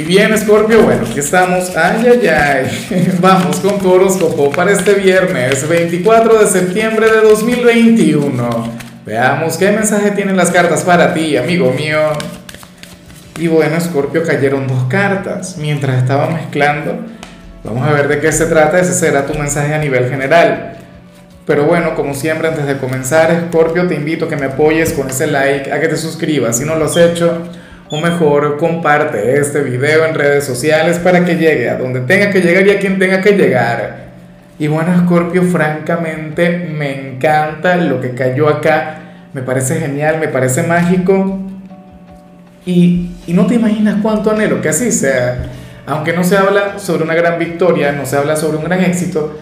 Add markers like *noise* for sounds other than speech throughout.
Y bien, Scorpio, bueno, aquí estamos. Ay, ay, ay. *laughs* Vamos con tu horóscopo para este viernes 24 de septiembre de 2021. Veamos qué mensaje tienen las cartas para ti, amigo mío. Y bueno, Scorpio, cayeron dos cartas. Mientras estaba mezclando, vamos a ver de qué se trata. Ese será tu mensaje a nivel general. Pero bueno, como siempre, antes de comenzar, Scorpio, te invito a que me apoyes con ese like, a que te suscribas si no lo has hecho o mejor comparte este video en redes sociales para que llegue a donde tenga que llegar y a quien tenga que llegar. Y bueno, Scorpio, francamente me encanta lo que cayó acá, me parece genial, me parece mágico y, y no te imaginas cuánto anhelo que así sea. Aunque no se habla sobre una gran victoria, no se habla sobre un gran éxito,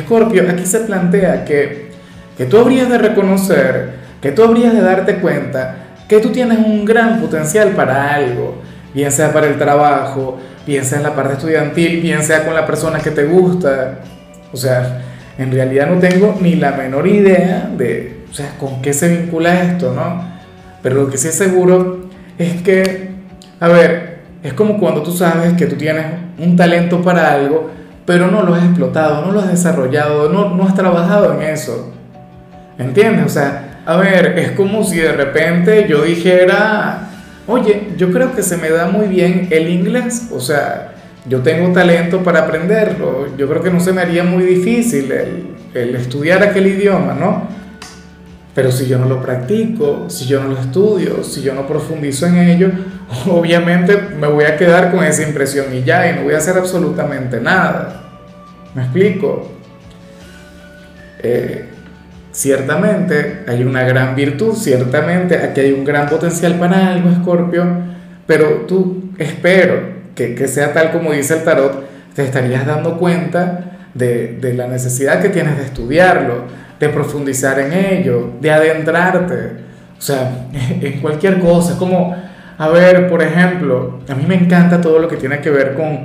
Scorpio, aquí se plantea que, que tú habrías de reconocer, que tú habrías de darte cuenta que tú tienes un gran potencial para algo, bien sea para el trabajo, bien sea en la parte estudiantil, bien sea con la persona que te gusta. O sea, en realidad no tengo ni la menor idea de, o sea, con qué se vincula esto, ¿no? Pero lo que sí es seguro es que, a ver, es como cuando tú sabes que tú tienes un talento para algo, pero no lo has explotado, no lo has desarrollado, no, no has trabajado en eso. ¿Entiendes? O sea, a ver, es como si de repente yo dijera, oye, yo creo que se me da muy bien el inglés, o sea, yo tengo talento para aprenderlo, yo creo que no se me haría muy difícil el, estudiar aquel idioma, ¿no? Pero si yo no lo practico, si yo no lo estudio, si yo no profundizo en ello, *laughs* obviamente me voy a quedar con esa impresión y ya, y no voy a hacer absolutamente nada. ¿Me explico? Eh, Ciertamente hay una gran virtud, ciertamente aquí hay un gran potencial para algo, Escorpio, pero tú espero que, que, sea tal como dice el tarot, te estarías dando cuenta de, de la necesidad que tienes de estudiarlo, de profundizar en ello, de adentrarte, o sea, *laughs* en cualquier cosa, como, a ver, por ejemplo, a mí me encanta todo lo que tiene que ver con,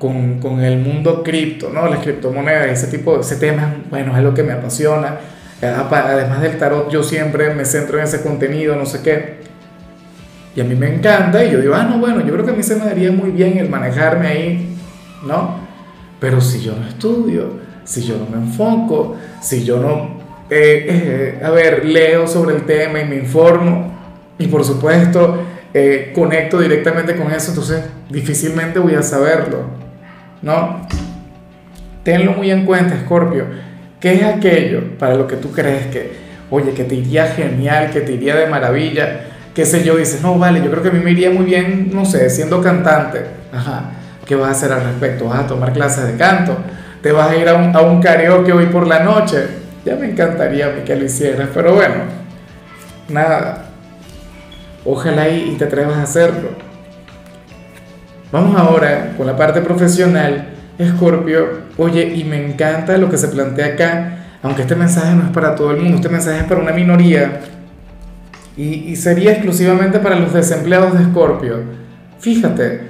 con, con el mundo cripto, ¿no? Las criptomonedas, ese tipo, ese tema, bueno, es lo que me apasiona Además del tarot, yo siempre me centro en ese contenido, no sé qué. Y a mí me encanta y yo digo, ah, no, bueno, yo creo que a mí se me daría muy bien el manejarme ahí, ¿no? Pero si yo no estudio, si yo no me enfoco, si yo no, eh, eh, a ver, leo sobre el tema y me informo y por supuesto eh, conecto directamente con eso, entonces difícilmente voy a saberlo, ¿no? Tenlo muy en cuenta, Scorpio ¿Qué es aquello para lo que tú crees que, oye, que te iría genial, que te iría de maravilla? ¿Qué sé yo? Dices, no, vale, yo creo que a mí me iría muy bien, no sé, siendo cantante. Ajá. ¿Qué vas a hacer al respecto? ¿Vas a tomar clases de canto? ¿Te vas a ir a un, a un karaoke hoy por la noche? Ya me encantaría que lo hicieras, pero bueno, nada. Ojalá y, y te atrevas a hacerlo. Vamos ahora con la parte profesional Escorpio, oye, y me encanta lo que se plantea acá, aunque este mensaje no es para todo el mundo, este mensaje es para una minoría y, sería exclusivamente para los desempleados de Escorpio. Fíjate,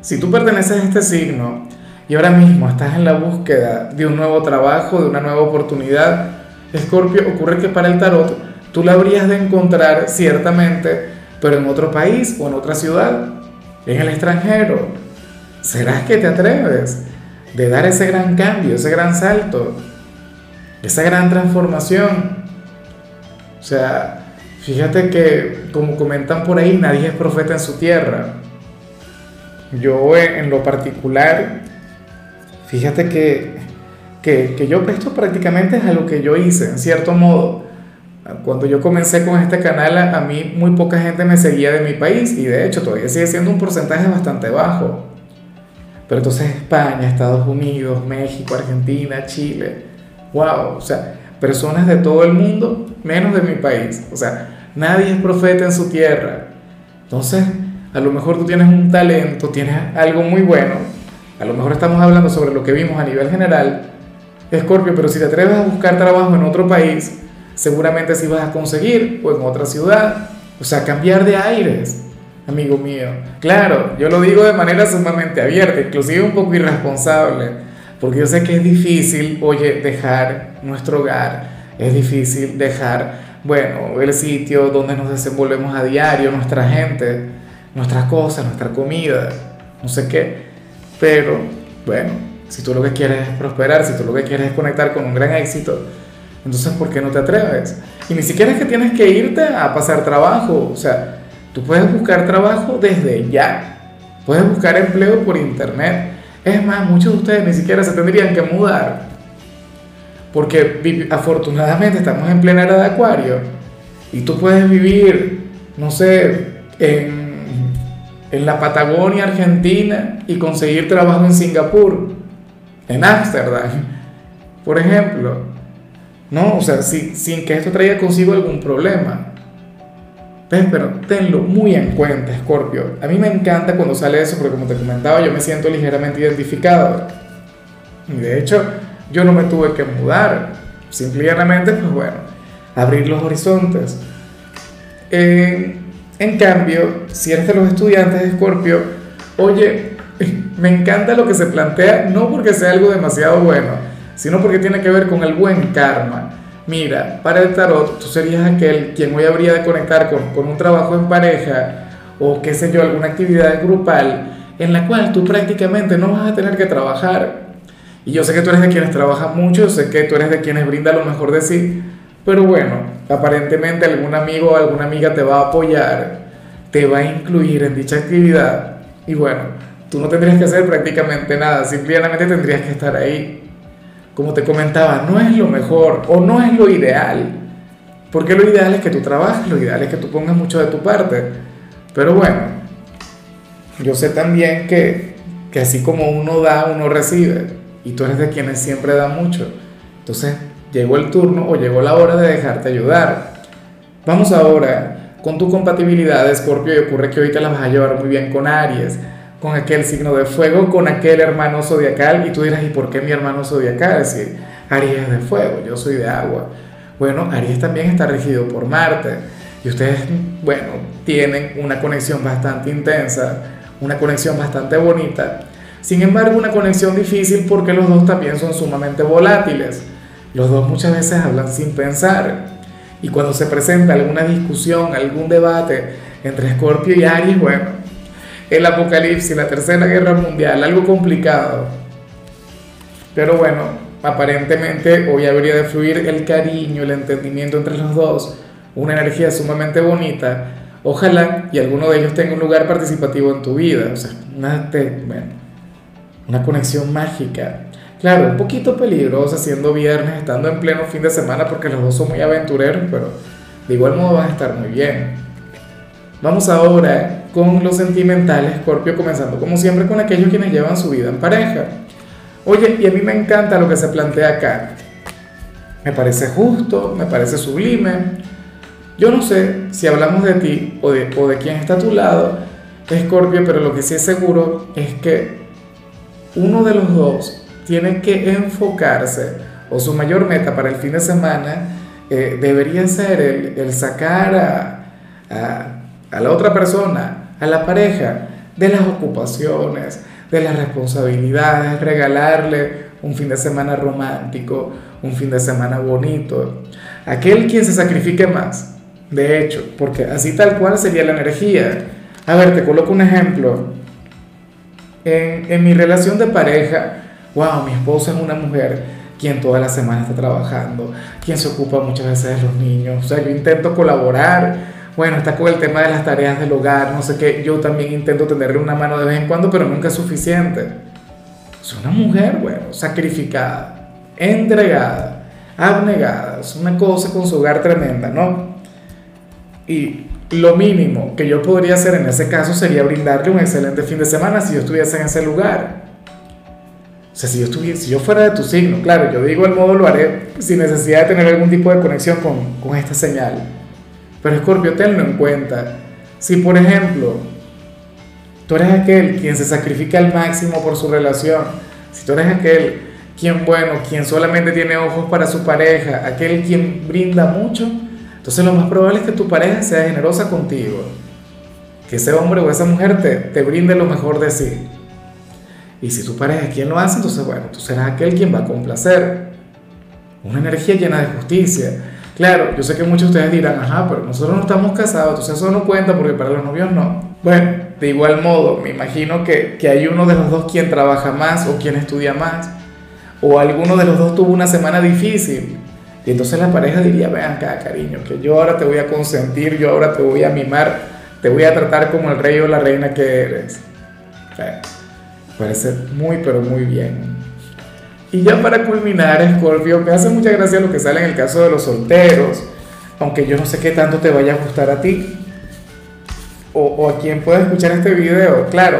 si tú perteneces a este signo y ahora mismo estás en la búsqueda de un nuevo trabajo, de una nueva oportunidad, Escorpio, ocurre que para el tarot tú la habrías de encontrar ciertamente, pero en otro país o en otra ciudad, en el extranjero. ¿Será que te atreves? De dar ese gran cambio, ese gran salto, esa gran transformación. O sea, fíjate que, como comentan por ahí, nadie es profeta en su tierra. Yo en lo particular, fíjate que, que, que yo esto prácticamente es a lo que yo hice, en cierto modo. Cuando yo comencé con este canal, a mí muy poca gente me seguía de mi país y de hecho todavía sigue siendo un porcentaje bastante bajo. Pero entonces España, Estados Unidos, México, Argentina, Chile, wow, o sea, personas de todo el mundo, menos de mi país. O sea, nadie es profeta en su tierra. Entonces, a lo mejor tú tienes un talento, tienes algo muy bueno. A lo mejor estamos hablando sobre lo que vimos a nivel general. Escorpio, pero si te atreves a buscar trabajo en otro país, seguramente sí vas a conseguir, o en otra ciudad. O sea, cambiar de aires amigo mío. Claro, yo lo digo de manera sumamente abierta, inclusive un poco irresponsable, porque yo sé que es difícil, oye, dejar nuestro hogar, es difícil dejar, bueno, el sitio donde nos desenvolvemos a diario, nuestra gente, nuestras cosas, nuestra comida. no sé qué. Pero bueno, si tú lo que quieres es prosperar, si tú lo que quieres es conectar con un gran éxito, entonces ¿por qué no te atreves? Y ni siquiera es que tienes que irte a pasar trabajo, o sea, tú puedes buscar trabajo desde ya, puedes buscar empleo por internet. Es más, muchos de ustedes ni siquiera se tendrían que mudar, porque afortunadamente estamos en plena era de acuario y tú puedes vivir, no sé, en en la Patagonia Argentina y conseguir trabajo en Singapur, en Ámsterdam, por ejemplo. No, o sea, sin que esto traiga consigo algún problema. Pero tenlo muy en cuenta, Scorpio. A mí me encanta cuando sale eso porque como te comentaba, yo me siento ligeramente identificado. Y de hecho, yo no me tuve que mudar. Simplemente, pues bueno, abrir los horizontes. Eh, en cambio, si eres de los estudiantes de Escorpio, oye, *laughs* me encanta lo que se plantea, no porque sea algo demasiado bueno, sino porque tiene que ver con el buen karma. Mira, para el tarot, tú serías aquel quien hoy habría de conectar con, un trabajo en pareja o qué sé yo, alguna actividad grupal en la cual tú prácticamente no vas a tener que trabajar. Y yo sé que tú eres de quienes trabajan mucho, sé que tú eres de quienes brinda lo mejor de sí, pero bueno, aparentemente algún amigo o alguna amiga te va a apoyar, te va a incluir en dicha actividad y bueno, tú no tendrías que hacer prácticamente nada, simplemente tendrías que estar ahí. Como te comentaba, no es lo mejor o no es lo ideal, porque lo ideal es que tú trabajes, lo ideal es que tú pongas mucho de tu parte. Pero bueno, yo sé también que, que así como uno da, uno recibe, y tú eres de quienes siempre da mucho. Entonces, llegó el turno o llegó la hora de dejarte ayudar. Vamos ahora con tu compatibilidad, Scorpio, y ocurre que hoy te la vas a llevar muy bien con Aries, con aquel signo de fuego, con aquel hermano zodiacal, y tú dirás, ¿y por qué mi hermano zodiacal? Es decir, Aries es de fuego, yo soy de agua. Bueno, Aries también está regido por Marte, y ustedes, bueno, tienen una conexión bastante intensa, una conexión bastante bonita. Sin embargo, una conexión difícil porque los dos también son sumamente volátiles. Los dos muchas veces hablan sin pensar. Y cuando se presenta alguna discusión, algún debate entre Escorpio y Aries, bueno, el apocalipsis, la tercera guerra mundial, algo complicado. Pero bueno, aparentemente hoy habría de fluir el cariño, el entendimiento entre los dos, una energía sumamente bonita. Ojalá y alguno de ellos tenga un lugar participativo en tu vida, o sea, una, bueno, una conexión mágica. Claro, un poquito peligrosa siendo viernes, estando en pleno fin de semana porque los dos son muy aventureros, pero de igual modo van a estar muy bien. Vamos ahora con los sentimentales, Scorpio, comenzando como siempre con aquellos quienes llevan su vida en pareja. Oye, y a mí me encanta lo que se plantea acá. Me parece justo, me parece sublime. Yo no sé si hablamos de ti o de, quién está a tu lado, Scorpio, pero lo que sí es seguro es que uno de los dos tiene que enfocarse, o su mayor meta para el fin de semana, eh, debería ser el, sacar a, la otra persona, a la pareja, de las ocupaciones, de las responsabilidades, regalarle un fin de semana romántico, un fin de semana bonito. Aquel quien se sacrifique más, de hecho, porque así tal cual sería la energía. A ver, te coloco un ejemplo. En, mi relación de pareja, wow, mi esposa es una mujer quien toda la semana está trabajando, quien se ocupa muchas veces de los niños, o sea, yo intento colaborar, bueno, está con el tema de las tareas del hogar, no sé qué, yo también intento tenerle una mano de vez en cuando, pero nunca es suficiente. Es una mujer, bueno, sacrificada, entregada, abnegada, es una cosa con su hogar tremenda, ¿no? Y lo mínimo que yo podría hacer en ese caso sería brindarle un excelente fin de semana si yo estuviese en ese lugar o sea, si yo, estuviera, si yo fuera de tu signo, claro, yo digo el modo lo haré sin necesidad de tener algún tipo de conexión con, con esta señal. Pero Scorpio, tenlo en cuenta. Si, por ejemplo, tú eres aquel quien se sacrifica al máximo por su relación, si tú eres aquel quien, bueno, quien solamente tiene ojos para su pareja, aquel quien brinda mucho, entonces lo más probable es que tu pareja sea generosa contigo. Que ese hombre o esa mujer te, te brinde lo mejor de sí. Y si tu pareja es quien lo hace, entonces bueno, tú serás aquel quien va a complacer. Una energía llena de justicia. Claro, yo sé que muchos de ustedes dirán, ajá, pero nosotros no estamos casados, entonces eso no cuenta porque para los novios no. Bueno, de igual modo, me imagino que, que hay uno de los dos quien trabaja más o quien estudia más, o alguno de los dos tuvo una semana difícil. Y entonces la pareja diría, vean acá, cariño, que yo ahora te voy a consentir, yo ahora te voy a mimar, te voy a tratar como el rey o la reina que eres. parece muy, pero muy bien. Y ya para culminar, Scorpio, me hace mucha gracia lo que sale en el caso de los solteros, aunque yo no sé qué tanto te vaya a gustar a ti o, a quien pueda escuchar este video. Claro,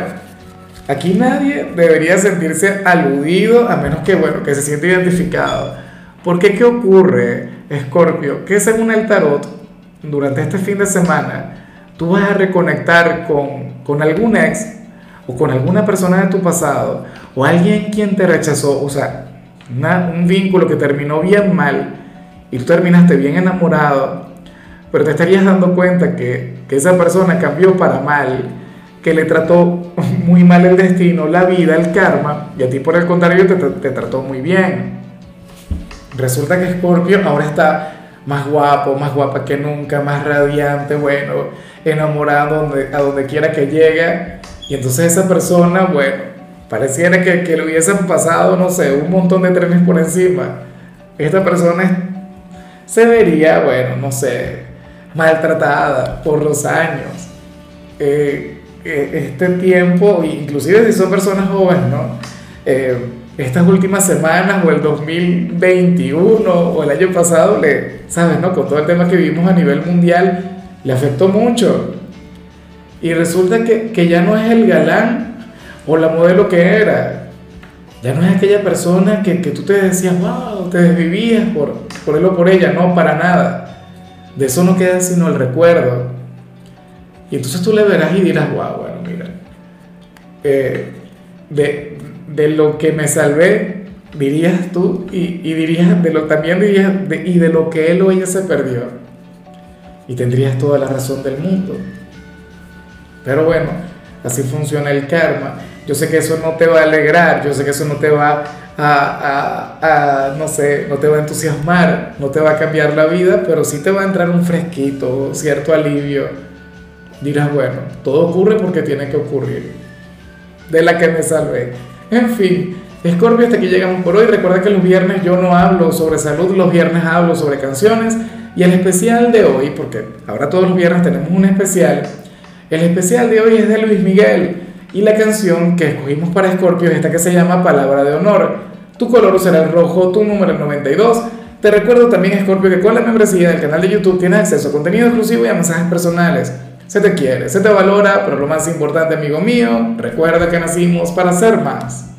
aquí nadie debería sentirse aludido a menos que, bueno, que se sienta identificado. Porque ¿qué ocurre, Scorpio? Que según el tarot, durante este fin de semana, tú vas a reconectar con, con algún ex o con alguna persona de tu pasado o alguien quien te rechazó, o sea, un vínculo que terminó bien mal y tú terminaste bien enamorado, pero te estarías dando cuenta que, que esa persona cambió para mal, que le trató *laughs* muy mal el destino, la vida, el karma, y a ti por el contrario te, te trató muy bien. Resulta que Scorpio ahora está más guapo, más guapa que nunca, más radiante, bueno, enamorado donde, a donde quiera que llegue. Y entonces esa persona, bueno, Pareciera que, que le hubiesen pasado, no sé, un montón de trenes por encima. Esta persona se vería, bueno, no sé, maltratada por los años. Eh, eh, este tiempo, inclusive si son personas jóvenes, ¿no? Eh, estas últimas semanas o el 2021 o el año pasado, le, ¿sabes? No? Con todo el tema que vivimos a nivel mundial, le afectó mucho. Y resulta que, que ya no es el galán o la modelo que era. Ya no es aquella persona que, que tú te decías, wow, te desvivías por, por él o por ella. No, para nada. De eso no queda sino el recuerdo. Y entonces tú le verás y dirás, wow, bueno, mira. Eh, de, de, lo que me salvé, dirías tú, y, y dirías, de lo, también dirías, y de lo que él o ella se perdió. Y tendrías toda la razón del mundo. Pero bueno, así funciona el karma. Yo sé que eso no te va a alegrar, yo sé que eso no te va a, a, no sé, no te va a entusiasmar, no te va a cambiar la vida, pero sí te va a entrar un fresquito, cierto alivio. Dirás, bueno, todo ocurre porque tiene que ocurrir. De la que me salvé. En fin, Scorpio, hasta aquí llegamos por hoy. Recuerda que los viernes yo no hablo sobre salud, los viernes hablo sobre canciones. Y el especial de hoy, porque ahora todos los viernes tenemos un especial, el especial de hoy es de Luis Miguel. Y la canción que escogimos para Scorpio es esta que se llama Palabra de Honor. Tu color será el rojo, tu número el 92. Te recuerdo también, Scorpio, que con la membresía del canal de YouTube tienes acceso a contenido exclusivo y a mensajes personales. Se te quiere, se te valora, pero lo más importante, amigo mío, recuerda que nacimos para ser más.